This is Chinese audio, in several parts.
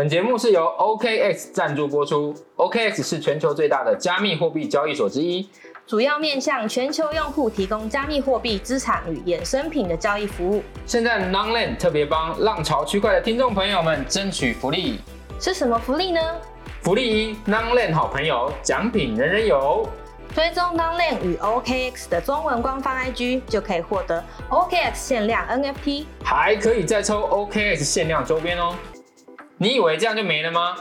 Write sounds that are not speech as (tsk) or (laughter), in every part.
本节目是由 OKX 赞助播出。OKX 是全球最大的加密货币交易所之一，主要面向全球用户提供加密货币资产与衍生品的交易服务。现在 Nonland 特别帮浪潮区块的听众朋友们争取福利。是什么福利呢？福利一，Nonland 好朋友，奖品人人有。追踪 Nonland 与 OKX 的中文官方 IG，就可以获得 OKX 限量 NFT，还可以再抽 OKX 限量周边哦。你以为这样就没了吗？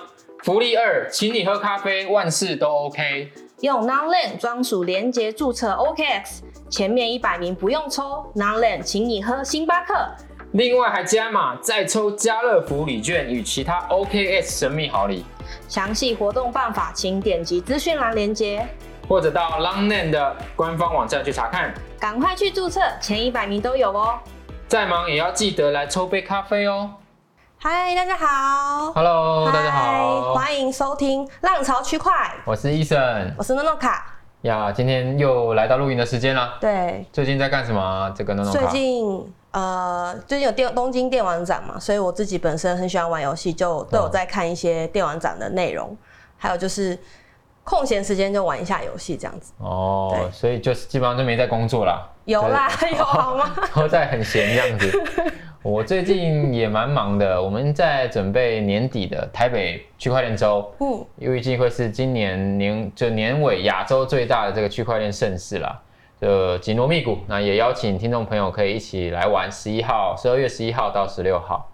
福利二，请你喝咖啡，万事都 OK。用 Nonland 专属连接注册 OKX，前面一百名不用抽，Nonland 请你喝星巴克。另外还加码再抽家乐福礼券与其他 OKX 神秘好礼，详细活动办法请点击资讯栏连接，或者到 Longland 的官方网站去查看。赶快去注册，前一百名都有哦。再忙也要记得来抽杯咖啡哦。嗨，大家好。Hello，大家嗨好，欢迎收听浪潮区块，我是医生我是诺诺卡。呀。今天又来到录音的时间了。对，最近在干什么啊？这个诺诺最。近呃，最近有电东京电玩展嘛，所以我自己本身很喜欢玩游戏，就都有在看一些电玩展的内容，还有就是空闲时间就玩一下游戏这样子。哦，所以就是基本上就没在工作啦。有啦，有好吗？(laughs) 都在很闲这样子。我最近也蛮忙的，我们在准备年底的台北区块链周，嗯，预计会是今年年就年尾亚洲最大的这个区块链盛事啦。就紧锣密鼓，那也邀请听众朋友可以一起来玩。十一号，十二月十一号到十六号，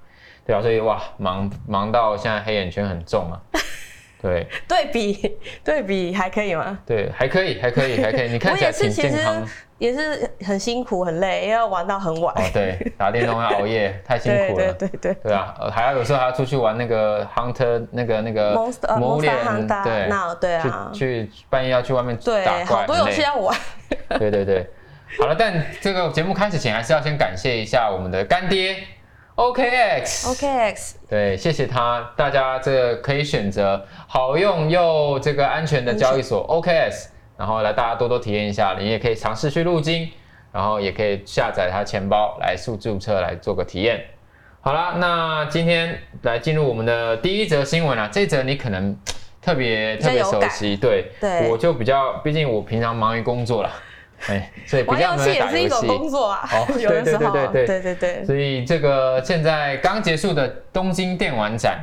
对啊，所以哇，忙忙到现在黑眼圈很重啊。(laughs) 对对比对比还可以吗？对，还可以，还可以，还可以。你看起来 (laughs) 挺健康也是很辛苦很累，要玩到很晚。哦。对，打电动要熬夜，(laughs) 太辛苦了。对对对。对啊，呃还要有时候还要出去玩那个 Hunter 那个那个 Monster Hunter，对，那对啊去去半夜要去外面对，打怪，好多游戏要玩。对对对，好了，但这个节目开始前还是要先感谢一下我们的干爹 OKX。OKX，对，谢谢他，大家这个可以选择好用又这个安全的交易所 OKS，然后来大家多多体验一下，你也可以尝试去入金，然后也可以下载它钱包来速注册来做个体验。好啦，那今天来进入我们的第一则新闻啊，这则你可能特别特别熟悉，对，对。我就比较，毕竟我平常忙于工作啦，(laughs) 哎，所以比玩游戏也是一种。工作啊哦，(laughs) 有的时候，对对对对对对对。所以这个现在刚结束的东京电玩展，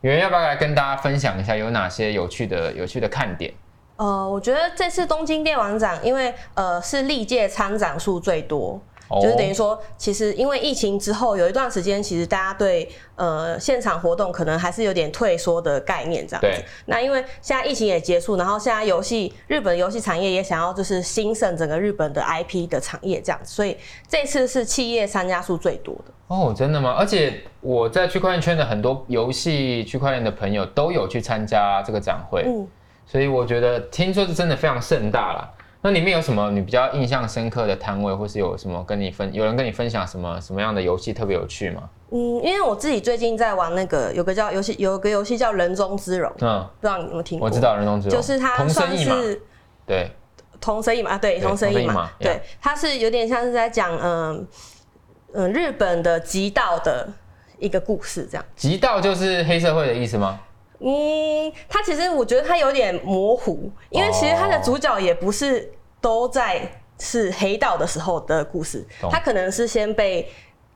有人要不要来跟大家分享一下有哪些有趣的有趣的看点？呃，我觉得这次东京电玩展，因为呃是历届参展数最多，哦就是等于说，其实因为疫情之后有一段时间，其实大家对呃现场活动可能还是有点退缩的概念这样对子。那因为现在疫情也结束，然后现在游戏日本游戏产业也想要就是兴盛整个日本的 IP 的产业这样子，所以这次是企业参加数最多的。哦，真的吗？而且我在区块链圈的很多游戏区块链的朋友都有去参加这个展会，嗯，所以我觉得听说是真的非常盛大啦。那里面有什么你比较印象深刻的摊位，或是有什么跟你分有人跟你分享什么什么样的游戏特别有趣吗？嗯，因为我自己最近在玩那个有个叫游戏有个游戏叫人中之龙，嗯不嗯，知道你有没有听过？我知道人中之龙，就是它算是对，同生意嘛，啊对，同生意嘛对它是有点像是在讲嗯嗯日本的极道的一个故事这样。极道就是黑社会的意思吗？嗯，它其实我觉得它有点模糊，因为其实它的主角也不是都在是黑道的时候的故事，懂他可能是先被。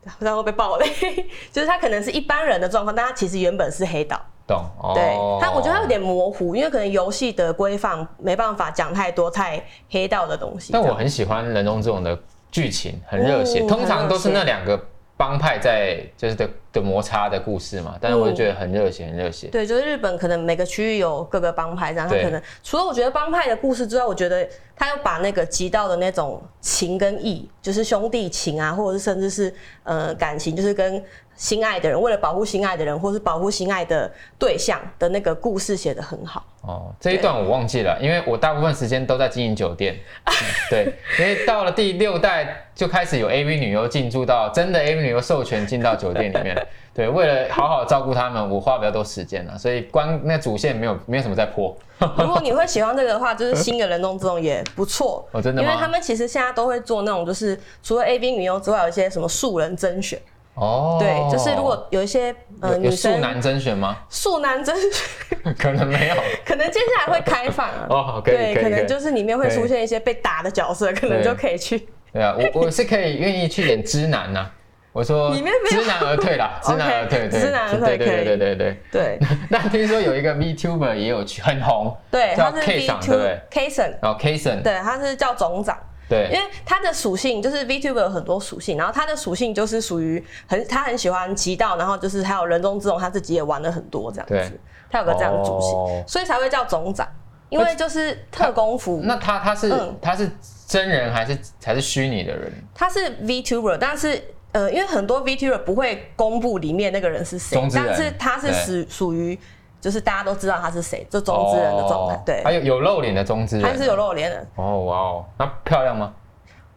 不知道会不会爆雷，(laughs) 就是他可能是一般人的状况，但他其实原本是黑道。懂哦。对他，我觉得他有点模糊，因为可能游戏的规范没办法讲太多太黑道的东西。但我很喜欢人中这种的剧情，很热血，嗯通常都是那两个帮派在就是的的摩擦的故事嘛，但是我就觉得很热血，很热血。对，就是日本可能每个区域有各个帮派，然后对可能除了我觉得帮派的故事之外，我觉得他又把那个极道的那种情跟义，就是兄弟情啊，或者是甚至是呃感情，就是跟心爱的人，为了保护心爱的人，或是保护心爱的对象的那个故事写得很好。哦，这一段我忘记了，因为我大部分时间都在经营酒店。嗯对，因为到了第六代就开始有 AV 女优进驻到真的 AV 女优授权进到酒店里面。对，为了好好照顾他们，我花比较多时间了，所以光那主线没有没有什么在破。(laughs) 如果你会喜欢这个的话，就是新的人中之龙也不错。(laughs) 哦真的因为他们其实现在都会做那种，就是除了 A B 女优之外，有一些什么素人甄选。哦，对，就是如果有一些呃有有女生素男甄选吗？素男甄选，(laughs) 可能没有。可能接下来会开放啊。哦，可以对。可能就是里面会出现一些被打的角色，可能就可以去。对啊，我我是可以愿意去演知男呐、我说知难而退啦，(laughs) 知难而退知难而退对对对对对对对。(laughs) 那听说有一个 VTuber 也有去很红，对，叫他是 K V 赏，对不 two 对？K 神，然后 Kason，对，他是叫总长。对因对为它的属性就是 VTuber 有很多属性，然后他的属性就是属于很他很喜欢极道，然后就是还有人中之龙，他自己也玩了很多这样子，他有个这样的属性，哦所以才会叫总长，因为就是特工服。那他他是、嗯他是真人还是还是虚拟的人？他是 VTuber，但是呃，因为很多 VTuber 不会公布里面那个人是谁但是他是对属属于就是大家都知道他是谁，就中之人的状态，哦对还，有有露脸的中之人，他是有露脸的。哦哇哦，那漂亮吗？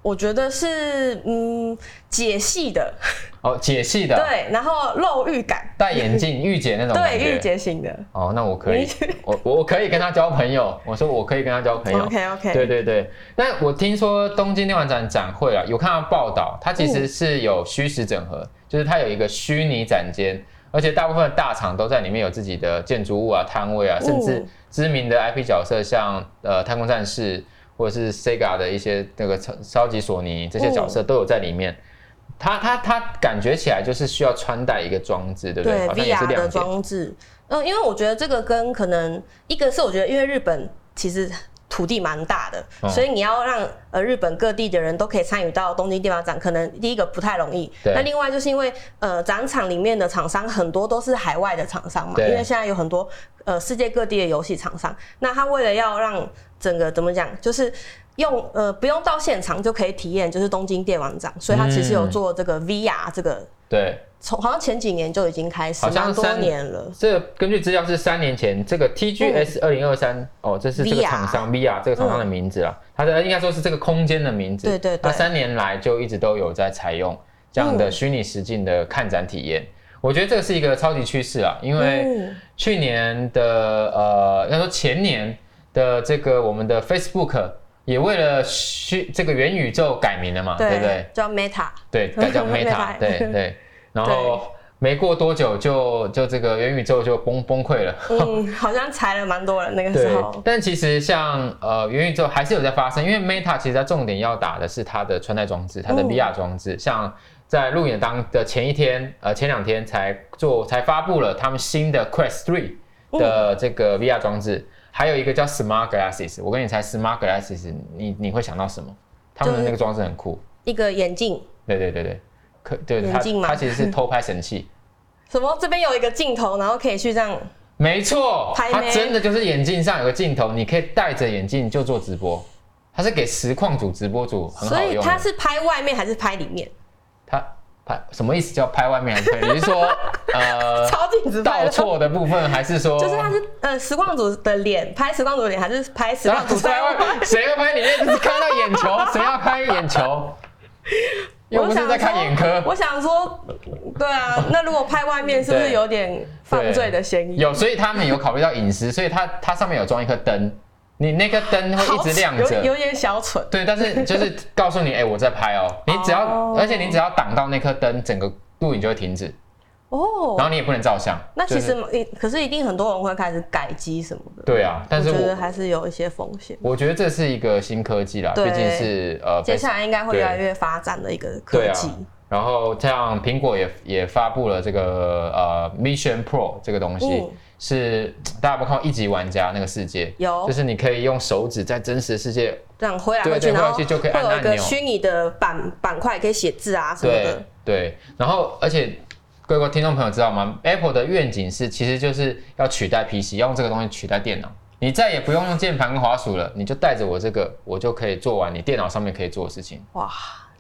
我觉得是嗯解析的，哦，解析的，，对，然后露玉感，戴眼镜御姐那种感对，御姐型的。哦，那我可以，(laughs) 我我我可以跟他交朋友。我说我可以跟他交朋友。OK OK，对对对，那我听说东京电玩展展会啊，有看到报道，它其实是有虚实整合，就是它有一个虚拟展间，而且大部分的大厂都在里面有自己的建筑物啊、摊位啊，甚至嗯知名的 IP 角色，像呃太空战士或者是 Sega 的一些那个超超级索尼这些角色都有在里面。它它它感觉起来就是需要穿戴一个装置，对不对？对好像也是 VR 的。装置，嗯，因为我觉得这个跟可能一个是我觉得因为日本其实。土地蛮大的，哦所以你要让呃日本各地的人都可以参与到东京电玩展，可能第一个不太容易。对那另外就是因为呃展场里面的厂商很多都是海外的厂商嘛，因为现在有很多呃世界各地的游戏厂商，那他为了要让整个怎么讲，就是用呃不用到现场就可以体验，就是东京电玩展，所以他其实有嗯做这个 VR 这个，对，从好像前几年就已经开始，好像三年了。这个根据资料是三年前，这个 TGS 二零二三哦，这是这个厂商 VR 这个厂商的名字啦，它的应该说是这个空间的名字。对对对。它三年来就一直都有在采用这样的嗯。虚拟实境的看展体验。我觉得这个是一个超级趋势啊，因为嗯。去年的呃，应该说前年的这个我们的 Facebook 也为了虚这个元宇宙改名了嘛，对不对？叫 Meta，对，改叫 (laughs) Meta，Meta 对对，(laughs) 然后没过多久就就这个元宇宙就崩崩溃了。嗯，好像裁了蛮多人那个时候，。但其实像呃元宇宙还是有在发生，因为 Meta 其实它重点要打的是它的穿戴装置，它的嗯 VR 装置。像在路演当的前一天，呃前两天才做才发布了他们新的 Quest Three 的这个 VR 装置，还有一个叫 Smart Glasses。我跟你猜 Smart Glasses，你你会想到什么？他们的那个装置很酷。一个眼镜，对对对对，可对它它其实是 (laughs) 偷拍神器。什么这边有一个镜头，然后可以去这样，没错，它真的就是眼镜上有个镜头，你可以戴着眼镜就做直播。它是给实况组、直播组很所以好用的。它是拍外面还是拍里面？它拍什么意思？叫拍外面还是拍？你是说呃 (laughs) 超镜子拍倒，错的部分，还是说就是他是呃实况组的脸，拍实况组的脸，还是拍实然后况组在外面？谁会拍里面？就是看到眼球，谁要拍眼球？又不是在看眼科。我想说，对啊，那如果拍外面是不是有点犯罪的嫌疑？有，所以他们有考虑到隐私，所以它它上面有装一颗灯，你那个灯会一直亮着。有有点小蠢。对，但是就是告诉你，哎、我在拍哦，你只要，哦而且你只要挡到那颗灯，整个录影就会停止，哦然，后你也不能照相。那其就是实一可是一定很多人会开始改机什么的。对啊，但是我觉得还是有一些风险。我觉得这是一个新科技啦，对毕竟是呃，接下来应该会越来越发展的一个科技。。然后像苹果也也发布了这个呃 Mission Pro 这个东西，嗯是大家有没有看过一级玩家那个世界？有就是你可以用手指在真实世界这样挥来对挥去，就可以按会有一按钮个虚拟的板板块可以写字啊什么的。对，然后而且各位听众朋友知道吗？Apple 的愿景是其实就是要取代 PC，要用这个东西取代电脑。你再也不用用键盘跟滑鼠了，你就带着我这个，我就可以做完你电脑上面可以做的事情，哇，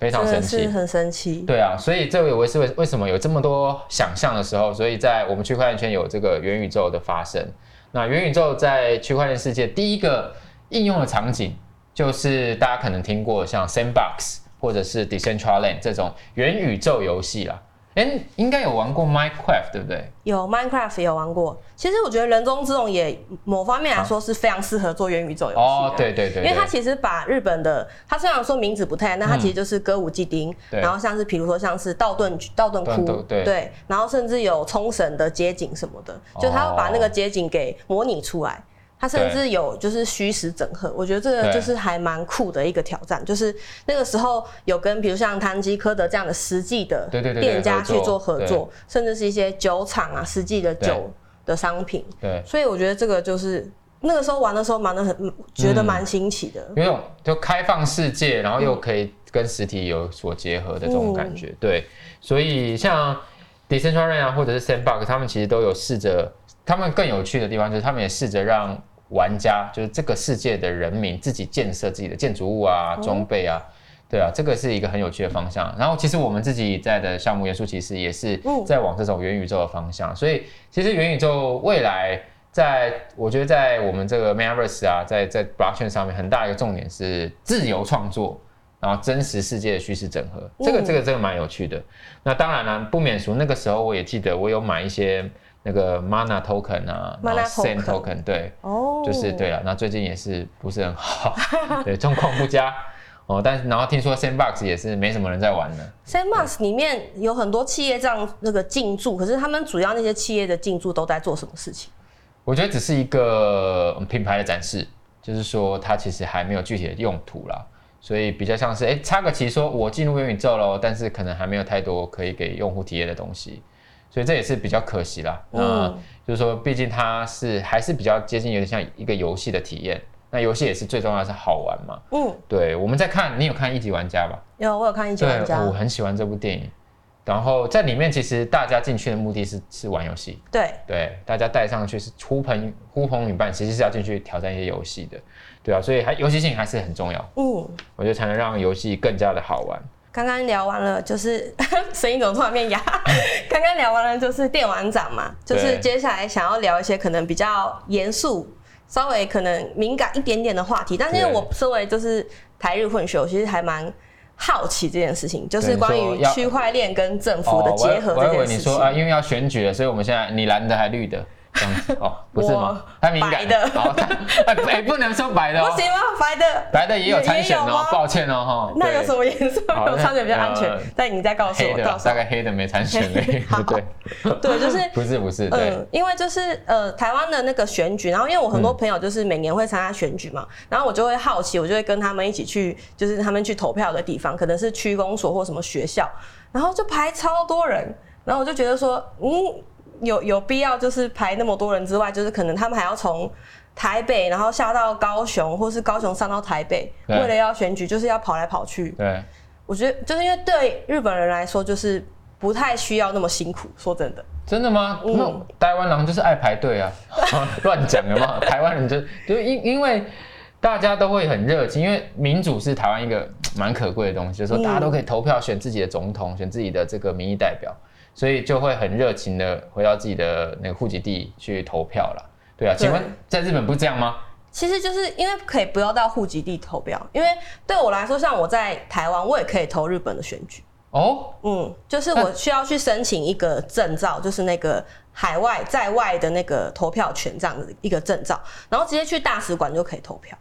非常神奇。很神奇。对啊，所以这也为是为为什么有这么多想象的时候，所以在我们区块链圈有这个元宇宙的发生。那元宇宙在区块链世界第一个应用的场景，就是大家可能听过像 Sandbox 或者是 Decentraland 这种元宇宙游戏啦。哎、应该有玩过 Minecraft 对不对？有 Minecraft 也有玩过。其实我觉得人中之龙也某方面来说是非常适合做元宇宙游戏的。哦，对对对因为它其实把日本的，它虽然说名字不太一样，但它其实就是歌舞伎町，对然后像是比如说像是道顿道顿窟对然后甚至有冲绳的街景什么的，就它会把那个街景给模拟出来。它甚至有就是虚实整合，我觉得这个就是还蛮酷的一个挑战，就是那个时候有跟比如像唐吉诃德这样的实际的店家合作去做合作，甚至是一些酒厂啊实际的酒的商品，对，所以我觉得这个就是那个时候玩的时候玩的很，嗯觉得蛮新奇的。有一种就开放世界，然后又可以跟实体有所结合的这种感觉。对，所以像 Decentraland 啊，或者是 Sandbox，他们其实都有试着，他们更有趣的地方就是他们也试着让玩家，就是这个世界的人民自己建设自己的建筑物啊、装备啊。对啊，这个是一个很有趣的方向。然后其实我们自己在的项目元素其实也是嗯在往这种元宇宙的方向，所以其实元宇宙未来在我觉得在我们这个 Metaverse 啊，在在 Blockchain 上面很大一个重点是自由创作，然后真实世界的虚实整合，这个嗯这个这个蛮有趣的。那当然了，不免俗那个时候我也记得我有买一些那个 Mana Token 啊 Sand Token Token，对，哦，就是对了。那最近也是不是很好，对，状况不佳。哦，但是然后听说 Sandbox 也是没什么人在玩的，Sandbox 里面有很多企业这样那个进驻，可是他们主要那些企业的进驻都在做什么事情？我觉得只是一个嗯品牌的展示，就是说它其实还没有具体的用途啦，所以比较像是哎插个旗说我进入元宇宙喽，但是可能还没有太多可以给用户体验的东西，所以这也是比较可惜啦。那嗯就是说，毕竟它是还是比较接近有点像一个游戏的体验，那游戏也是最重要的是好玩嘛。嗯，对，我们在看，你有看一级玩家吧？有我有看一级，玩家，我很喜欢这部电影。然后在里面，其实大家进去的目的是是玩游戏，对，对，大家带上去是呼朋呼朋引伴，其实是要进去挑战一些游戏的，对啊，所以还游戏性还是很重要，嗯。我觉得才能让游戏更加的好玩。刚刚聊完了，就是 (laughs) 声音怎么突然变哑？(laughs) 刚刚聊完了就是电玩展嘛，就是接下来想要聊一些可能比较严肃、稍微可能敏感一点点的话题。但是因为我身为就是台日混血，我其实还蛮好奇这件事情，就是关于区块链跟政府的结合这件事情。你说啊，因为要选举了，所以我们现在你蓝的还绿的这样子哦，(laughs) 不是吗？我？太敏感。白的。好，(laughs) 哎哎，不能说白的哦。不，行吗？白的。白的也有参选哦抱歉哦哈。那有对什么颜色？好有参选比较安全呃？但你再告诉我，大概黑的没参选而已，(laughs) 好对？对，就是不是不是，对。嗯，因为就是呃，台湾的那个选举，然后因为我很多朋友就是每年会参加选举嘛，然后我就会好奇，我就会跟他们一起去，就是他们去投票的地方，可能是区公所或什么学校，然后就排超多人，然后我就觉得说，嗯，有有必要就是排那么多人之外，就是可能他们还要从台北，然后下到高雄，或是高雄上到台北，对为了要选举，就是要跑来跑去。对。我觉得就是因为对日本人来说，就是不太需要那么辛苦。说真的，真的吗？嗯那台湾人就是爱排队啊，(laughs) 乱讲的嘛。台湾人就就因因为大家都会很热情，因为民主是台湾一个蛮可贵的东西，就是说大家都可以投票选自己的总统，选自己的这个民意代表，所以就会很热情的回到自己的那个户籍地去投票了。对啊，请问在日本不是这样吗？其实就是因为可以不要到户籍地投票，因为对我来说，像我在台湾，我也可以投日本的选举。哦，嗯，就是我需要去申请一个证照，就是那个海外在外的那个投票权这样的一个证照，然后直接去大使馆就可以投票。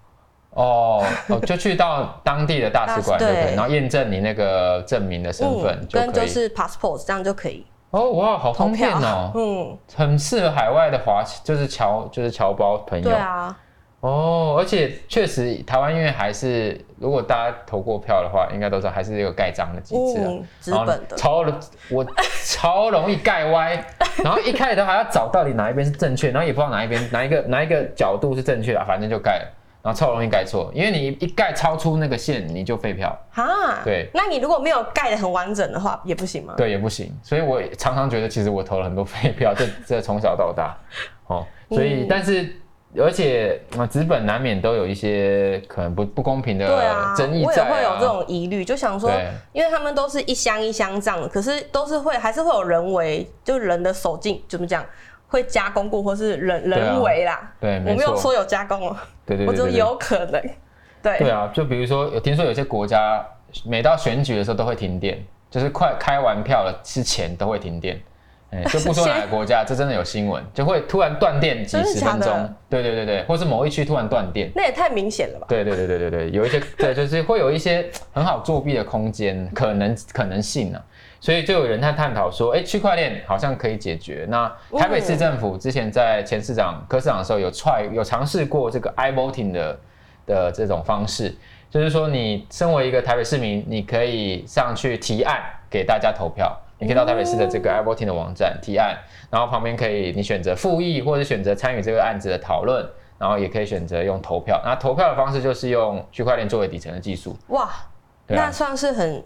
哦，哦，(laughs) 就去到当地的大使馆就可以，对然后验证你那个证明的身份就可以。跟就是 passport 这样就可以哦，哇，好投方便票。哦。嗯，很适合海外的华，就是侨就是侨胞朋友。对啊，哦，而且确实台湾因为还是，如果大家投过票的话，应该都知道还是有盖章的机制啊嗯，纸然后本的超我 (laughs) 超容易盖歪，然后一开始都还要找到底哪一边是正确，然后也不知道哪一边哪一个哪一个角度是正确的，反正就盖了，然后超容易盖错，因为你一盖超出那个线，你就废票，哈，对那你如果没有盖的很完整的话，也不行吗？对，也不行。所以我常常觉得，其实我投了很多 (laughs) 废票，这这从小到大，哦，所以、嗯但是而且啊，纸本难免都有一些可能不不公平对的啊，争议在、啊我也会有这种疑虑，就想说，因为他们都是一箱一箱这样，可是都是会还是会有人为，就人的手劲怎么讲，会加工过或是人人为啦。对，我没有说有加工哦，对对对对对有可能。对，对啊，就比如说有听说有些国家每到选举的时候都会停电，就是快开完票了之前都会停电。哎，就不说 (laughs) 哪个国家，这真的有新闻，就会突然断电几十分钟。对对对对，或是某一区突然断电，那也太明显了吧？对对对对对对，有一些对，就是会有一些很好作弊的空间，可能可能性呢。所以就有人在探讨说，哎，区块链好像可以解决。那台北市政府之前在前市长柯市长的时候有踹有尝试过这个 i voting 的的这种方式，就是说你身为一个台北市民，你可以上去提案给大家投票。你可以到台北市的这个 i voting 的网站提案，然后旁边可以你选择复议或者选择参与这个案子的讨论，然后也可以选择用投票。那投票的方式就是用区块链作为底层的技术。哇，那算是很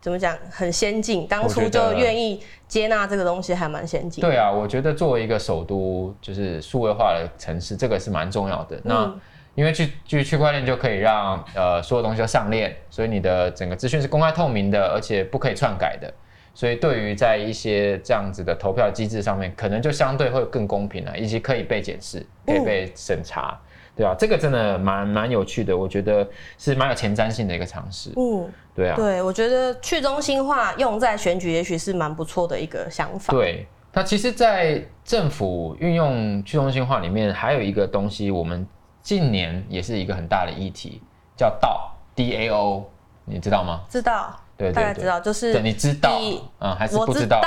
怎么讲很先进，当初就愿意接纳这个东西，还蛮先进。对啊，我觉得作为一个首都就是数位化的城市，这个是蛮重要的。那因为去去区块链就可以让呃所有东西都上链，所以你的整个资讯是公开透明的，而且不可以篡改的。所以，对于在一些这样子的投票机制上面，可能就相对会更公平了，以及可以被检视、可以被审查，对啊？这个真的蛮蛮有趣的，我觉得是蛮有前瞻性的一个尝试。嗯，对啊。对，我觉得去中心化用在选举，也许是蛮不错的一个想法。对，那其实，在政府运用去中心化里面，还有一个东西，我们近年也是一个很大的议题，叫 DAO，你知道吗？知道。对，大概知道，就是你知道，嗯，还是不知道？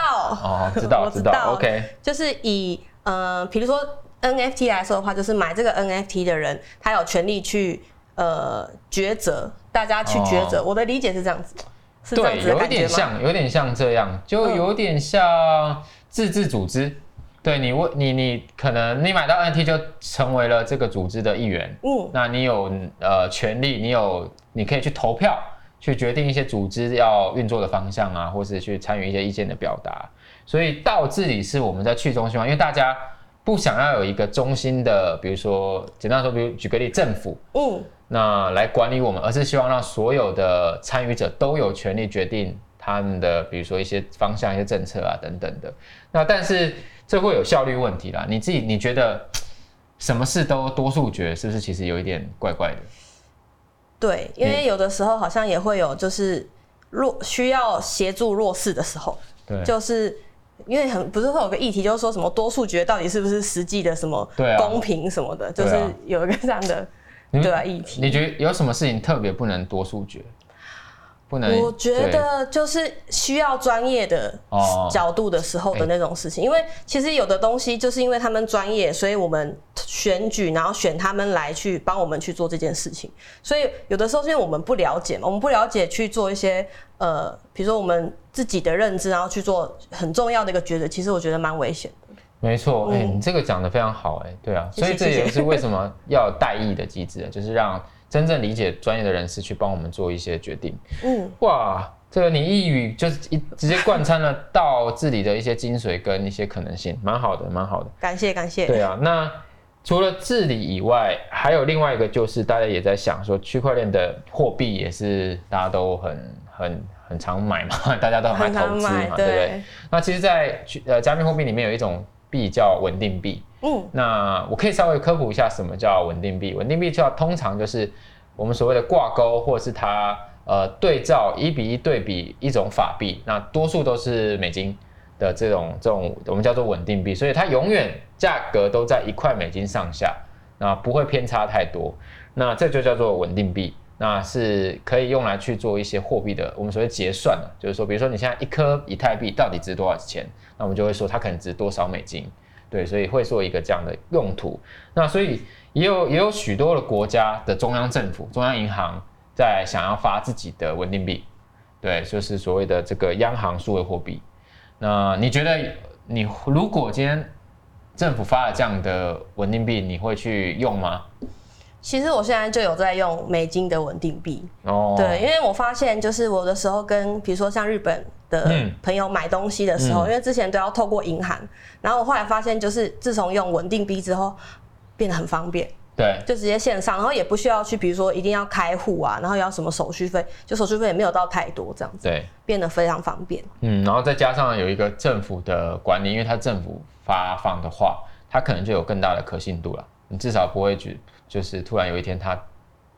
哦，知道，(laughs) 知道，OK。就是以，呃，比如说 NFT 来说的话，就是买这个 NFT 的人，他有权利去，呃，抉择，大家去抉择。我的理解是这样子，是这样子有点像，有点像这样，就有点像自治组织。对你，问你，你可能你买到 NFT 就成为了这个组织的一员。嗯，那你有呃权利，你有，你可以去投票。去决定一些组织要运作的方向啊，或是去参与一些意见的表达。所以到这里是我们在去中心化，因为大家不想要有一个中心的，比如说简单说，比如举个例，政府，嗯，那来管理我们，而是希望让所有的参与者都有权利决定他们的，比如说一些方向、一些政策啊等等的。那但是这会有效率问题啦。你自己你觉得什么事都多数决，是不是其实有一点怪怪的？对，因为有的时候好像也会有，就是弱需要协助弱势的时候，对，就是因为很不是会有个议题，就是说什么多数决到底是不是实际的什么公平什么的，就是有一个这样的对啊议题。你觉得有什么事情特别不能多数决？我觉得就是需要专业的角度的时候的那种事情，因为其实有的东西就是因为他们专业，所以我们选举然后选他们来去帮我们去做这件事情。所以有的时候是因为我们不了解嘛，我们不了解去做一些呃，比如说我们自己的认知，然后去做很重要的一个抉择，其实我觉得蛮危险的。没错，哎，你这个讲的非常好，哎，对啊，所以这也是为什么要代议的机制，就是让。真正理解专业的人士去帮我们做一些决定。嗯，哇，这个你一语就是一直接贯穿了到治理的一些精髓跟一些可能性，蛮好的，蛮好的。感谢感谢。对啊，那除了治理以外，还有另外一个就是大家也在想说，区块链的货币也是大家都很很很常买嘛，(laughs) 大家都很爱投资嘛，对不对？那其实，在呃加密货币里面有一种币叫稳定币。嗯，那我可以稍微科普一下什么叫稳定币。稳定币叫通常就是我们所谓的挂钩，或是它呃对照一比一对比一种法币，那多数都是美金的这种这种我们叫做稳定币，所以它永远价格都在一块美金上下，那不会偏差太多。那这就叫做稳定币，那是可以用来去做一些货币的我们所谓结算的，就是说比如说你现在一颗以太币到底值多少钱，那我们就会说它可能值多少美金。对，所以会做一个这样的用途。那所以也有也有许多的国家的中央政府、中央银行在想要发自己的稳定币，对，就是所谓的这个央行数位货币。那你觉得，你如果今天政府发了这样的稳定币，你会去用吗？其实我现在就有在用美金的稳定币。哦，对，因为我发现就是我的时候跟比如说像日本。的朋友买东西的时候，因为之前都要透过银行，然后我后来发现，就是自从用稳定币之后，变得很方便。对，就直接线上，然后也不需要去，比如说一定要开户啊，然后要什么手续费，就手续费也没有到太多这样子。对，变得非常方便。嗯，然后再加上有一个政府的管理，因为它政府发放的话，它可能就有更大的可信度了。你至少不会去，就是突然有一天它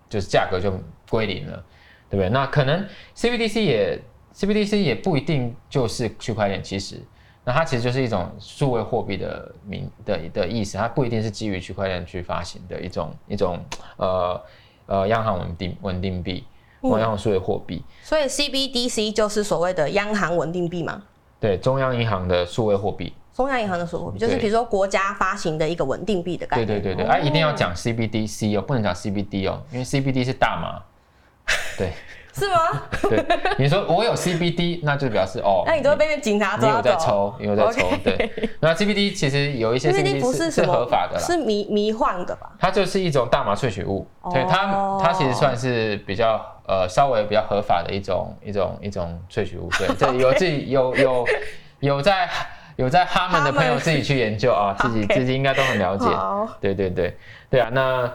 就是价格就归零了，对不对？那可能 CBDC 也。CBDC 也不一定就是区块链，其实，那它其实就是一种数位货币的名的的意思，它不一定是基于区块链去发行的一种一种呃呃央行稳定稳定币或央行数位货币。所以 CBDC 就是所谓的央行稳定币嘛？对，中央银行的数位货币。中央银行的数位货币，就是比如说国家发行的一个稳定币的概念。对对对对，啊，一定要讲 CBDC 哦，不能讲 CBD 哦，因为 CBD 是大麻。(laughs) 对。是吗？(laughs) 对，你说我有 CBD，那就表示哦，那你都会被警察抓你有在抽，你有在抽，对。那 CBD 其实有一些 CBD 不是是合法的，是迷迷幻的吧？它就是一种大麻萃取物，对它它其实算是比较呃稍微比较合法的一种一种一种萃取物。对，这有自己有有有在有在哈们的朋友自己去研究啊，(laughs) 自己自己应该都很了解。对对对对啊，那。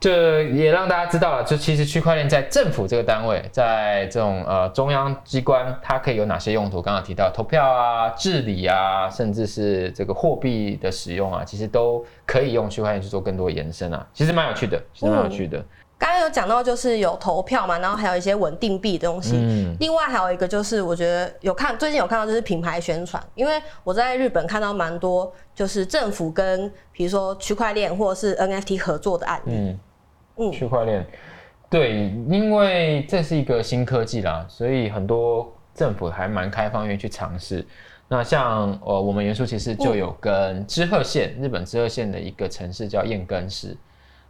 这也让大家知道了，就其实区块链在政府这个单位，在这种呃中央机关，它可以有哪些用途？刚刚提到投票啊、治理啊，甚至是这个货币的使用啊，其实都可以用区块链去做更多延伸啊。其实蛮有趣的，其实蛮有趣的。刚刚有讲到就是有投票嘛，然后还有一些稳定币的东西。嗯。另外还有一个就是我觉得有看最近有看到就是品牌宣传，因为我在日本看到蛮多就是政府跟比如说区块链或者是 NFT 合作的案例。嗯嗯。区块链，对，因为这是一个新科技啦，所以很多政府还蛮开放，愿意去尝试。那像呃，我们元素其实就有跟知鹤县，日本知鹤县的一个城市叫燕根市，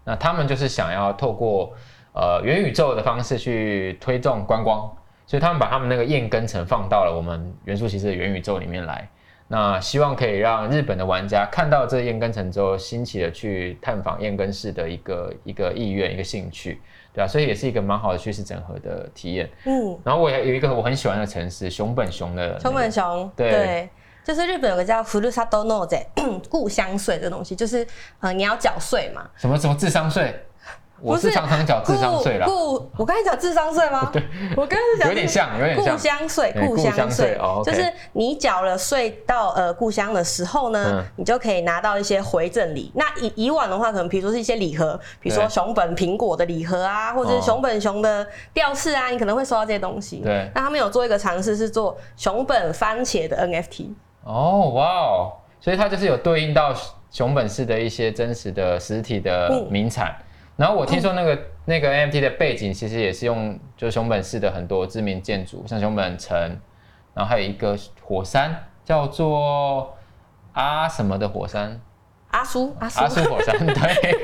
那他们就是想要透过呃元宇宙的方式去推动观光，所以他们把他们那个燕根城放到了我们元素骑士的元宇宙里面来。那希望可以让日本的玩家看到这燕根城之后，兴起的去探访燕根市的一个一个意愿、一个兴趣，对啊，所以也是一个蛮好的叙事整合的体验。嗯，然后我也有一个我很喜欢的城市熊本熊的熊本熊，对，就是日本有个叫 Furusato no (clears throat) 故乡税这东西，就是呃你要缴税嘛，什么什么智商税。我是常常缴智商税了。故，我刚才讲智商税吗？(laughs) 对，我刚才讲有点像，有点像。故乡税，故乡税，就是你缴了税到呃故乡的时候呢，你就可以拿到一些回赠礼。那以以往的话，可能比如说是一些礼盒，比如说熊本苹果的礼盒啊，或者是熊本熊的吊饰啊，你可能会收到这些东西。对。那他们有做一个尝试，是做熊本番茄的 NFT。哦，哇哦！所以它就是有对应到熊本市的一些真实的实体的名产。然后我听说那个那个 NFT 的背景其实也是用，就是熊本市的很多知名建筑，像熊本城，然后还有一个火山叫做啊什么的火山，阿苏阿苏阿苏火山，(laughs) 对，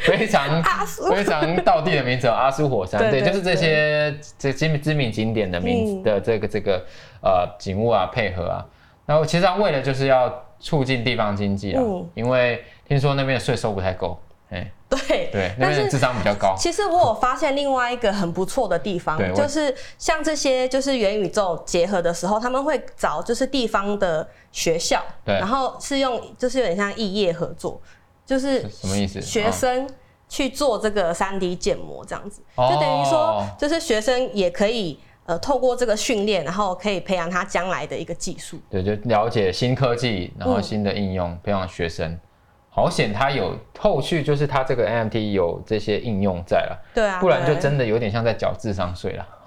非常非常道地的名字，阿苏火山，对，就是这些这知名知名景点的名字的这个这个呃景物啊配合啊，然后其实为了就是要促进地方经济啊，因为听说那边的税收不太够。对对，那边智商比较高。其实我有发现另外一个很不错的地方，就是像这些就是元宇宙结合的时候，他们会找就是地方的学校，然后是用就是有点像异业合作，就是什么意思？学生去做这个三 D 建模这样子，就等于说就是学生也可以呃透过这个训练，然后可以培养他将来的一个技术。对，就了解新科技，然后新的应用，培养学生。好险，它有后续，就是它这个 NFT 有这些应用在了，对啊，不然就真的有点像在缴智商税了。(laughs)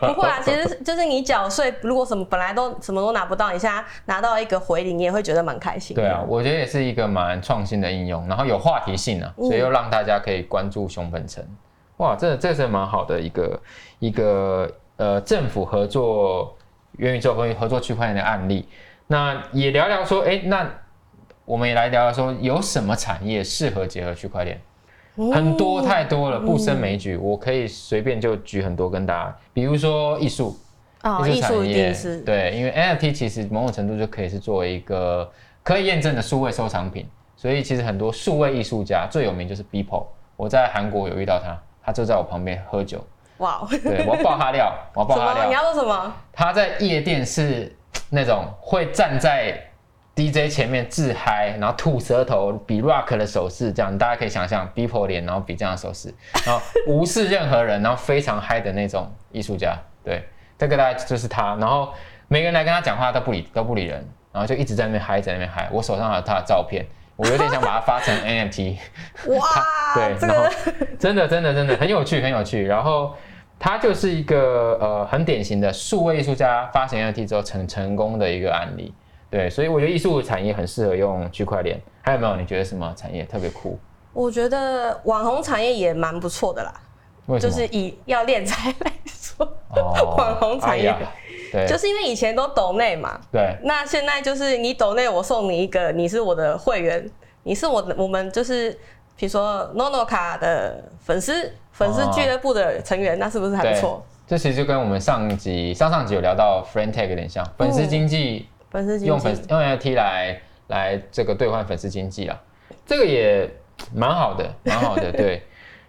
不会啊，其实就是你缴税，如果什么本来都什么都拿不到，你现在拿到一个回礼，你也会觉得蛮开心。对啊，我觉得也是一个蛮创新的应用，然后有话题性啊，所以又让大家可以关注熊本城。哇，这这是蛮好的一个一个呃政府合作元宇宙和合作区块链的案例。那也聊聊说，哎，那。我们也来聊聊说，有什么产业适合结合区块链？很多太多了，不胜枚举。我可以随便就举很多跟大家，比如说艺术，艺术产业对，因为 NFT 其实某种程度就可以是作为一个可以验证的数位收藏品，所以其实很多数位艺术家最有名就是 Beeple。我在韩国有遇到他，他就在我旁边喝酒。哇，对我要爆他料，我要爆他料。你要做什么？他在夜店是那种会站在。DJ 前面自嗨，然后吐舌头，比 rock 的手势，这样大家可以想象，Beeple 脸，然后比这样的手势，然后无视任何人，然后非常嗨的那种艺术家。对，这个大概就是他。然后每个人来跟他讲话都不理，都不理人，然后就一直在那边嗨，在那边嗨。我手上有他的照片，我有点想把它发成 NFT。(laughs) 哇，(laughs) 对，然后真的真的真的很有趣，很有趣。然后。他就是一个呃很典型的数位艺术家发行 NFT 之后成成功的一个案例。对，所以我觉得艺术产业很适合用区块链。还有没有？你觉得什么产业特别酷？我觉得网红产业也蛮不错的啦？就是以要练财来说，哦网红产业哎对，就是因为以前都抖内嘛，对那现在就是你抖内，我送你一个，你是我的会员，你是我的，我们就是比如说 NONO 卡的粉丝，粉丝俱乐部的成员，那是不是还不对错？这其实就跟我们上集、上上集有聊到 Friend Tag 有点像，粉丝经济粉丝用粉济，用 NFT 来来这个兑换粉丝经济啊，这个也蛮好的，蛮好的，对。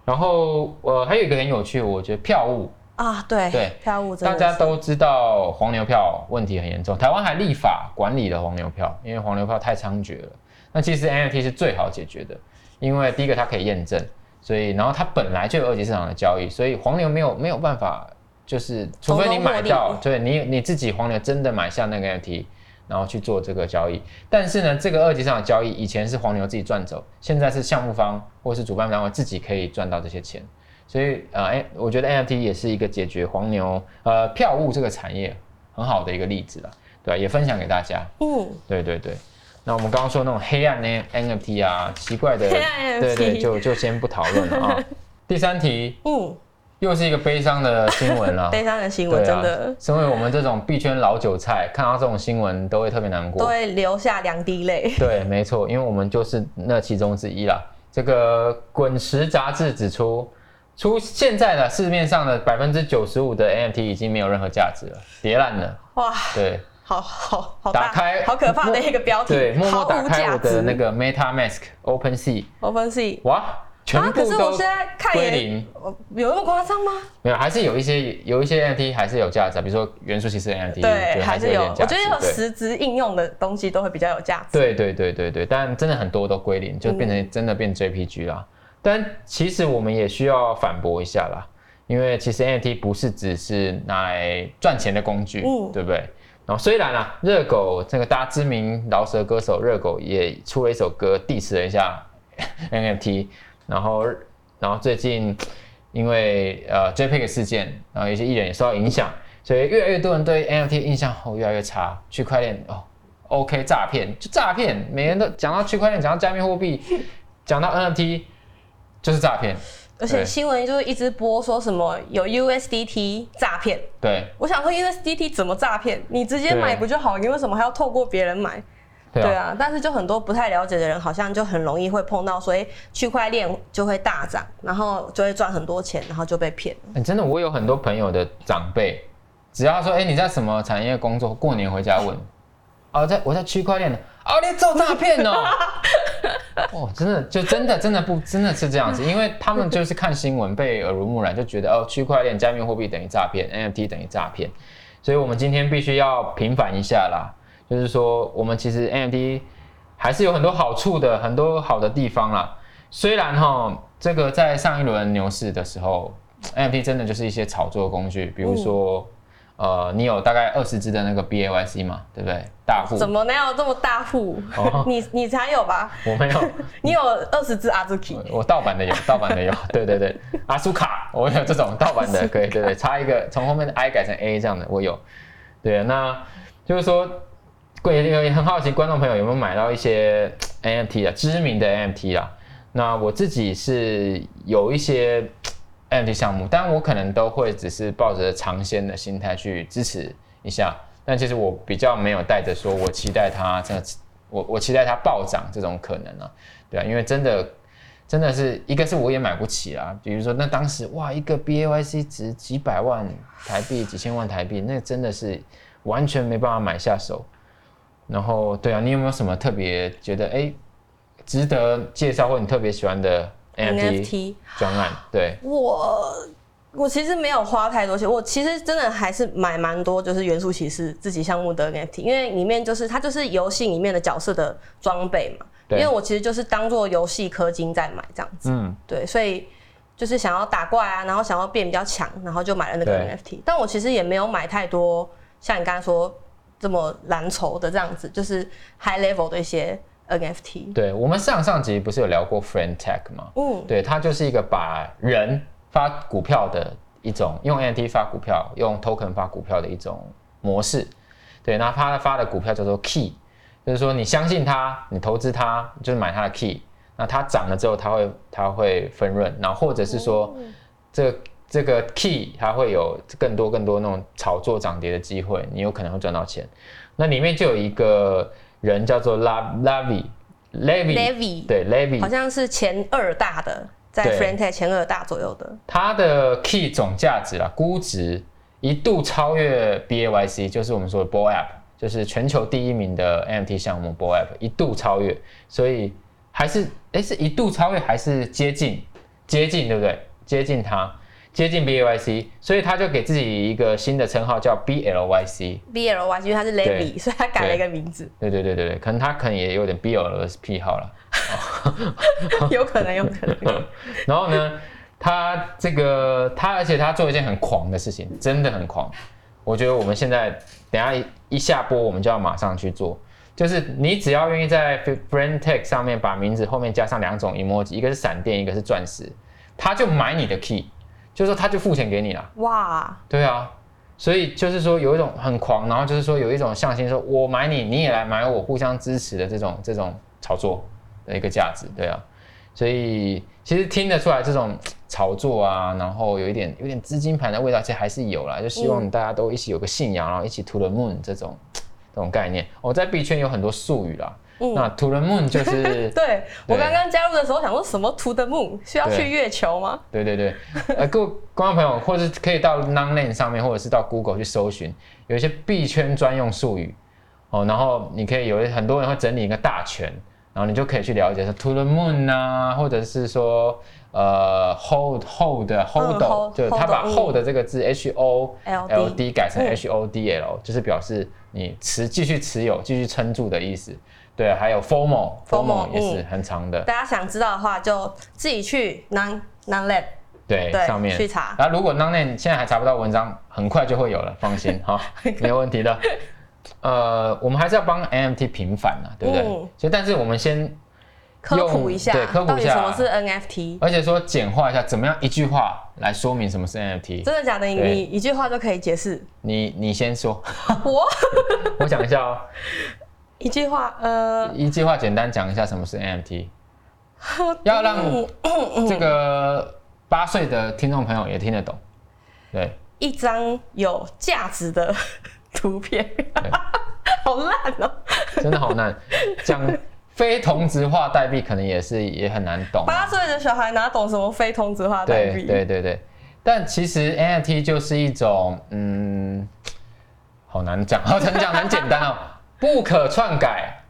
然后呃，还有一个很有趣，我觉得票务，啊，对对票务大家都知道黄牛票问题很严重，台湾还立法管理了黄牛票，因为黄牛票太猖獗了。那其实 NFT 是最好解决的，因为第一个它可以验证，所以然后它本来就有二级市场的交易，所以黄牛没有没有办法，就是除非你买到对你你自己黄牛真的买下那个 NFT，然后去做这个交易。但是呢，这个二级市场的交易以前是黄牛自己赚走，现在是项目方或是主办单位自己可以赚到这些钱。所以呃，哎，我觉得 NFT 也是一个解决黄牛呃票务这个产业很好的一个例子了，对吧、也分享给大家。嗯，对对对。那我们刚刚说那种黑暗 N NFT 啊，奇怪的，黑暗 NFT 对对，就就先不讨论了啊。(laughs) 第三题嗯，又是一个悲伤的新闻啦。(laughs) 悲伤的新闻啊真的，身为我们这种币圈老韭菜，看到这种新闻都会特别难过。都会流下两滴泪。对，没错，因为我们就是那其中之一啦。这个《滚石》杂志指出，出现在的市面上的百分之九十五的 NFT 已经没有任何价值了，跌烂了。哇，对，好好好，打开好可怕的一个标题，对，默默打开。我的那个 MetaMask OpenSea，Open Sea 哇，全部都是在看归零。我有那么夸张吗？没有，还是有一些有一些 NFT 还是有价值啊，比如说元素骑士 NFT，对，还是有，价值。我觉得有对实质应用的东西都会比较有价值。对对对对对，但真的很多都归零，就变成真的变 JPG 啦。但其实我们也需要反驳一下啦，因为其实 NFT 不是只是拿来赚钱的工具，嗯对不对？然后虽然啊，热狗这个大家知名饶舌歌手热狗也出了一首歌 diss 了一下 NFT，然后然后最近因为呃 JPEG 事件，然后一些艺人也受到影响，所以越来越多人对 NFT 印象哦越来越差，区块链哦 OK 诈骗就诈骗，每个人都讲到区块链，讲到加密货币，(laughs) 讲到 NFT 就是诈骗，而且新闻就是一直播说什么有 USDT 诈骗，对我想说 USDT 怎么诈骗？你直接买不就好？你为什么还要透过别人买？对啊，对啊，但是就很多不太了解的人，好像就很容易会碰到，所以区块链就会大涨，然后就会赚很多钱，然后就被骗。真的我有很多朋友的长辈，只要说哎、你在什么产业工作，过年回家问，哦在我在区块链的，哦你做诈骗哦，(laughs) 哦真的就真的真的不真的是这样子，因为他们就是看新闻被耳濡目染，就觉得哦区块链加密货币等于诈骗，NFT 等于诈骗，所以我们今天必须要平反一下啦。就是说，我们其实 NFT 还是有很多好处的，很多好的地方啦。虽然哈，这个在上一轮牛市的时候，NFT 真的就是一些炒作工具，比如说，呃，你有大概二十只的那个 BAYC 嘛，对不对？大户怎么能有这么大户？哦 (laughs) 你你才有吧？我没有，(laughs) 你有二十只阿 Zuki，我盗版的有，(laughs) 盗版的有，对对对，阿苏卡我有这种盗版的，可以，对对，插一个从后面的 I 改成 A 这样的我有，对，那就是说，也也很好奇观众朋友有没有买到一些 (tsk) NFT 啊，知名的 NFT 啊？那我自己是有一些 (tsk) NFT 项目，但我可能都会只是抱着尝鲜的心态去支持一下，但其实我比较没有带着说我期待它这个，我我期待它暴涨这种可能啊，对啊，因为真的真的是一个是我也买不起啊，比如说那当时哇一个 BAYC 值几百万台币、几千万台币，那真的是完全没办法买下手。然后对啊，你有没有什么特别觉得哎值得介绍或你特别喜欢的 NFT 专案？对，我我其实没有花太多钱，我其实真的还是买蛮多，就是元素骑士自己项目的 NFT，因为里面就是它就是游戏里面的角色的装备嘛。因为我其实就是当做游戏氪金在买这样子，嗯，对，所以就是想要打怪啊，然后想要变比较强，然后就买了那个 NFT。但我其实也没有买太多，像你刚才说这么蓝筹的这样子，就是 high level 的一些 NFT。对，我们上上集不是有聊过 Friend Tech 吗？嗯，对，它就是一个把人发股票的一种用 NFT 发股票、用 token 发股票的一种模式。对，那他发的股票叫做 key，就是说你相信他，你投资他，就是买他的 key。那它涨了之后，它会它会分润，然后或者是说这这个 key 它会有更多更多那种炒作涨跌的机会，你有可能会赚到钱。那里面就有一个人叫做 Lavi Levy Levy 对 Levy 好像是前二大的，在 f r e n t e 前二大左右的。它的 key 总价值啦，估值一度超越 BAYC，就是我们说的 Bull App，就是全球第一名的 NFT 项目 Bull App，一度超越，所以还是哎是一度超越还是接近接近对不对？接近它，接近 BAYC，所以他就给自己一个新的称号叫 BLYC。BLYC 因为他是 Levy，所以他改了一个名字，对对对对对，可能他可能也有点 BL 的癖好了。(laughs) 有可能，有可能。(laughs) 然后呢，他这个他，而且他做一件很狂的事情，真的很狂。我觉得我们现在等一下一一下播，我们就要马上去做。就是你只要愿意在 Friend Tag 上面把名字后面加上两种 emoji，一个是闪电，一个是钻石，他就买你的 key，就是说他就付钱给你了。哇，对啊，所以就是说有一种很狂，然后就是说有一种向心说，我买你，你也来买我，互相支持的这种这种炒作的一个价值，对啊，所以其实听得出来这种 (tsk) 炒作啊，然后有一点有点资金盘的味道，其实还是有啦，就希望大家都一起有个信仰，然后一起 to the moon 这种这种概念。我、在币圈有很多术语啦，那 to the moon 就是 (laughs) 对我刚刚加入的时候想说什么 To the Moon 需要去月球吗？对对对，呃，各位观众朋友，或者是可以到 Nonlane 上面，或者是到 Google 去搜寻，有一些币圈专用术语。哦，然后你可以有很多人会整理一个大全，然后你就可以去了解说 To the Moon 啊，或者是说呃 Hold Hold Hold，、是他把 hold，这个字 H O LD 改成嗯。H O D L，、就是表示你持继续持有、继续撑住的意思。对，还有 FOMO 也是嗯很长的。大家想知道的话，就自己去 Non Non Lab 对，上面去查然后如果 Nonlane 现在还查不到文章，很快就会有了，放心哈，(laughs) 没有问题的。呃，我们还是要帮 NFT 平反啊，对不对？嗯所以，但是我们先，科普一下，对科普一下什么是 NFT？而且说简化一下，怎么样一句话来说明什么是 NFT？真的假的？你你一句话就可以解释？你你先说，我 (laughs) 我讲一下哦，一句话，呃，一句话简单讲一下什么是 NFT，(laughs) 要让嗯这个八岁的听众朋友也听得懂。对，一张有价值的图片，(laughs) 好烂哦、真的好难讲。非同质化代币可能也是也很难懂啊。八岁的小孩哪懂什么非同质化代对币？对对对，但其实 NFT 就是一种，嗯，好难讲，好难讲，很简单哦，不可篡改，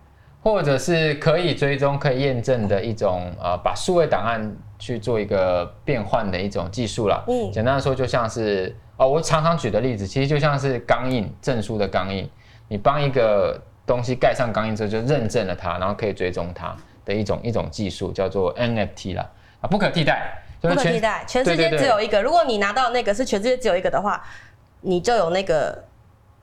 或者是可以追踪、可以验证的一种，呃，把数位档案去做一个变换的一种技术啦。嗯简单的说，就像是哦，我常常举的例子，其实就像是钢印证书的钢印，你帮一个东西盖上钢印之后，就认证了它，然后可以追踪它的一种一种技术，叫做 NFT 啦，啊，不可替代，不可替代，全世界只有一个。如果你拿到那个是全世界只有一个的话，你就有那个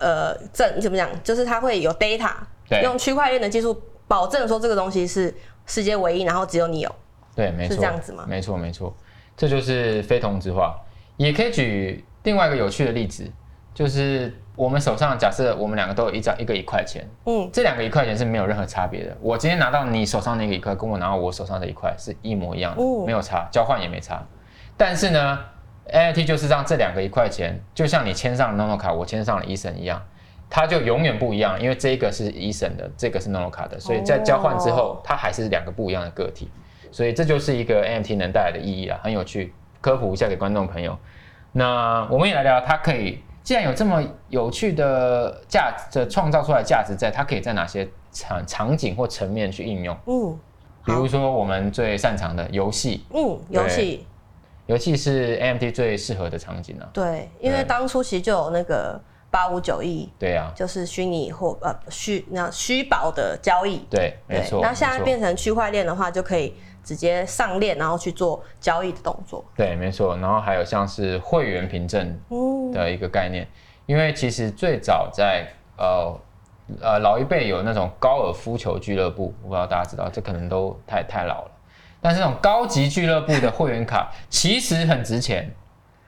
呃证，怎么讲？就是它会有 data，对用区块链的技术保证说这个东西是世界唯一，然后只有你有。对，没错，是这样子吗没错，没错，这就是非同质化。也可以举另外一个有趣的例子，就是我们手上假设我们两个都有一张一个一块钱，嗯，这两个一块钱是没有任何差别的。我今天拿到你手上那个一块，跟我拿到我手上的一块是一模一样的，嗯没有差，交换也没差。但是呢，NFT 就是让这两个一块钱，就像你签上了 Nono 卡，我签上了 Eason 一样，它就永远不一样，因为这一个是 Eason 的，这个是 Nono 卡的，所以在交换之后哦，它还是两个不一样的个体。所以这就是一个 NFT 能带来的意义啊，很有趣，科普一下给观众朋友。那我们也来聊，它可以既然有这么有趣的价值创造出来的价值在，它可以在哪些场场景或层面去应用？嗯比如说我们最擅长的游戏，嗯，游戏游戏是 NFT 最适合的场景啊。对，因为当初其实就有那个八五九亿，对啊，就是虚拟或呃虚那虚宝的交易。对，没错。那现在变成区块链的话，就可以直接上链，然后去做交易的动作。对，没错。然后还有像是会员凭证嗯，的一个概念，因为其实最早在呃呃老一辈有那种高尔夫球俱乐部，我不知道大家知道，这可能都太太老了。但是那种高级俱乐部的会员卡其实很值钱，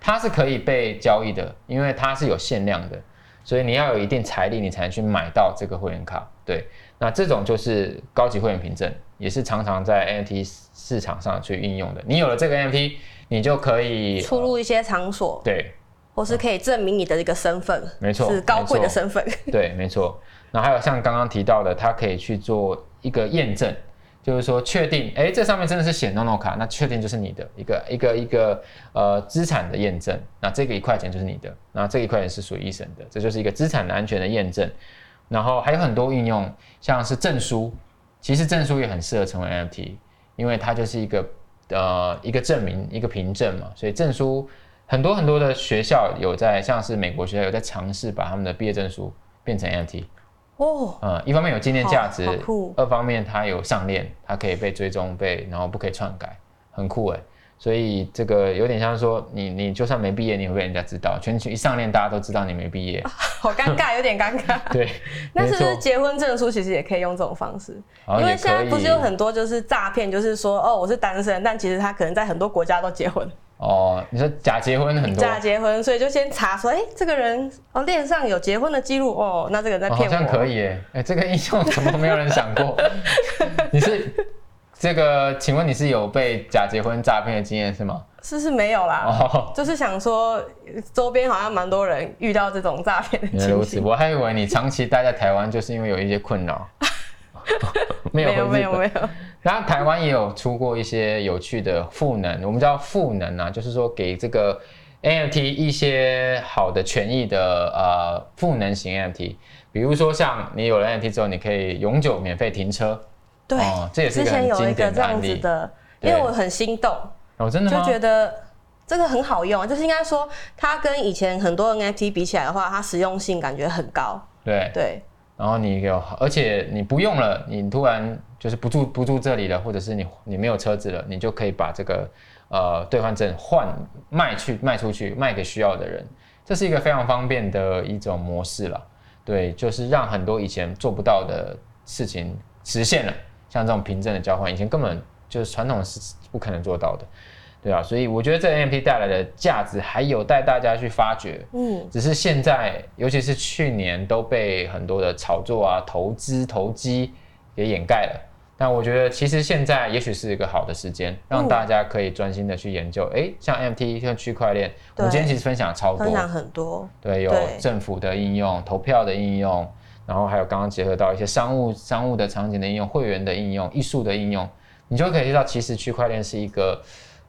它是可以被交易的，因为它是有限量的，所以你要有一定财力，你才能去买到这个会员卡。对，那这种就是高级会员凭证，也是常常在 NFT 市场上去运用的。你有了这个 NFT，你就可以出入一些场所，对或是可以证明你的一个身份，没错是高贵的身份。(laughs) 对，没错。那还有像刚刚提到的，它可以去做一个验证，就是说确定，哎，这上面真的是写 NONO 卡，那确定就是你的一个一个一个呃资产的验证。那这个一块钱就是你的，那这一块钱是属于一审的，这就是一个资产的安全的验证。然后还有很多运用，像是证书，其实证书也很适合成为 NFT，因为它就是一个呃一个证明，一个凭证嘛，所以证书很多很多的学校有在，像是美国学校有在尝试把他们的毕业证书变成 NFT。哦，嗯，一方面有纪念价值二方面它有上链，它可以被追踪被，然后不可以篡改，很酷哎。所以这个有点像说你你就算没毕业，你会被人家知道，全球一上链大家都知道你没毕业。(laughs) 好尴尬，有点尴尬。(laughs) 对，那是不是结婚证书其实也可以用这种方式？因为现在不是有很多就是诈骗，就是说哦我是单身，但其实他可能在很多国家都结婚，哦，你说假结婚很多，假结婚，所以就先查说，哎、这个人哦链上有结婚的记录，哦，那这个人在哦好骗我。像可以耶。哎，这个应用怎么没有人想过？(laughs) 你是这个？请问你是有被假结婚诈骗的经验是吗？是是没有啦，哦，就是想说周边好像蛮多人遇到这种诈骗的情形。我还以为你长期待在台湾就是因为有一些困扰。没有没有没有，然后台湾也有出过一些有趣的赋能，我们叫赋能啊，就是说给这个 NFT 一些好的权益的呃赋能型 NFT，比如说像你有了 NFT 之后，你可以永久免费停车，对，哦这也是一之前有一个这样典的案例。子的，因为我很心动，哦，真的？就觉得这个很好用啊，就是应该说它跟以前很多 NFT 比起来的话，它实用性感觉很高。对，对，然后你有，而且你不用了，你突然就是不住不住这里了，或者是你你没有车子了，你就可以把这个呃兑换证换卖去卖出去，卖给需要的人，这是一个非常方便的一种模式了。对，就是让很多以前做不到的事情实现了，像这种凭证的交换，以前根本就是传统是不可能做到的。对啊，所以我觉得这 NFT 带来的价值还有待大家去发掘。嗯，只是现在，尤其是去年都被很多的炒作啊、投资、投机给掩盖了。但我觉得其实现在也许是一个好的时间，让嗯大家可以专心的去研究。哎、像 MT 像区块链，我们今天其实分享超多，分享很多。对，有政府的应用、投票的应用，然后还有刚刚结合到一些商务、商务的场景的应用、会员的应用、艺术的应用，你就可以知道，其实区块链是一个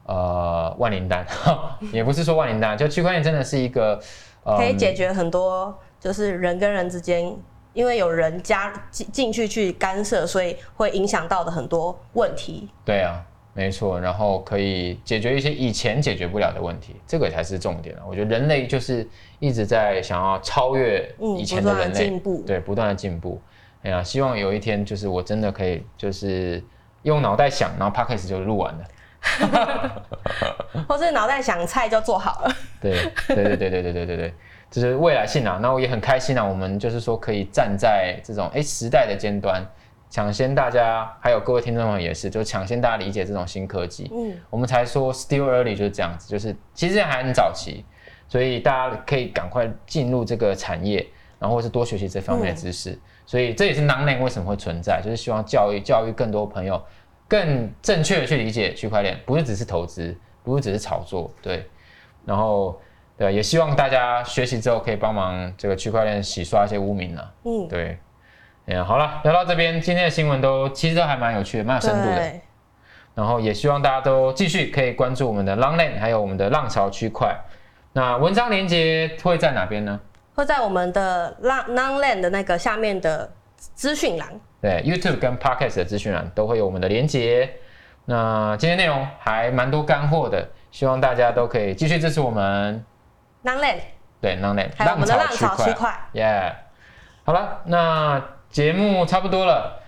呃万灵丹，(laughs) 也不是说万灵丹，就区块链真的是一个。呃可以解决很多，就是人跟人之间，因为有人加进进去去干涉，所以会影响到的很多问题。对啊，没错，然后可以解决一些以前解决不了的问题，这个才是重点啊！我觉得人类就是一直在想要超越嗯以前的不断地人类，进步对，不断的进步。哎呀，希望有一天就是我真的可以就是用脑袋想，然后 podcast 就录完了。(laughs) 或是脑袋想菜就做好了。对对对对对对对对对，这是未来性啊！那我也很开心啊，我们就是说可以站在这种哎时代的尖端，抢先大家，还有各位听众朋友也是，就抢先大家理解这种新科技。嗯，我们才说 still early 就是这样子，就是其实还很早期，所以大家可以赶快进入这个产业，然后是多学习这方面的知识。所以这也是 n o n 为什么会存在，就是希望教育教育更多朋友更正确的去理解区块链，不是只是投资，不是只是炒作，对。然后对，也希望大家学习之后可以帮忙这个区块链洗刷一些污名啊，嗯，对。嗯，好了，聊到这边，今天的新闻都其实都还蛮有趣的，蛮有深度的。然后也希望大家都继续可以关注我们的 Longland，还有我们的浪潮区块。那文章连接会在哪边呢？会在我们的 Nonland 的那个下面的资讯栏。对，YouTube 跟 Podcast 的资讯栏都会有我们的连接。那今天内容还蛮多干货的，希望大家都可以继续支持我们。Nonland 对，Longland 还有我们的浪潮区块，耶。好了，那节目差不多了，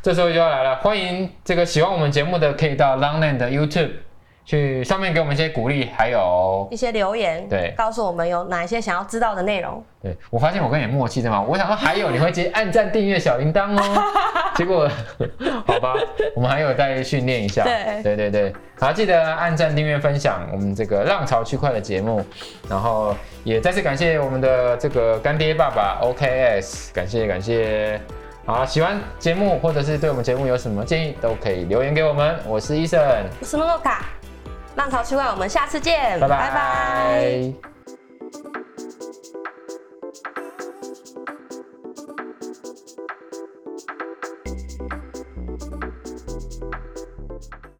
这时候就要来了，欢迎这个喜欢我们节目的可以到 Longland 的 YouTube 去上面给我们一些鼓励，还有一些留言，对告诉我们有哪一些想要知道的内容。对我发现我跟你默契的嘛，我想说还有你会接按赞、订阅、小铃铛哦，(laughs) 结果 (laughs) 好吧，我们还有再训练一下。对对对对，好，记得按赞、订阅、分享我们这个浪潮区块的节目，然后也再次感谢我们的这个干爹爸爸 OKS，感谢感谢。好，喜欢节目或者是对我们节目有什么建议，都可以留言给我们。我是医生，我是诺诺卡，浪潮之外，我们下次见，拜拜。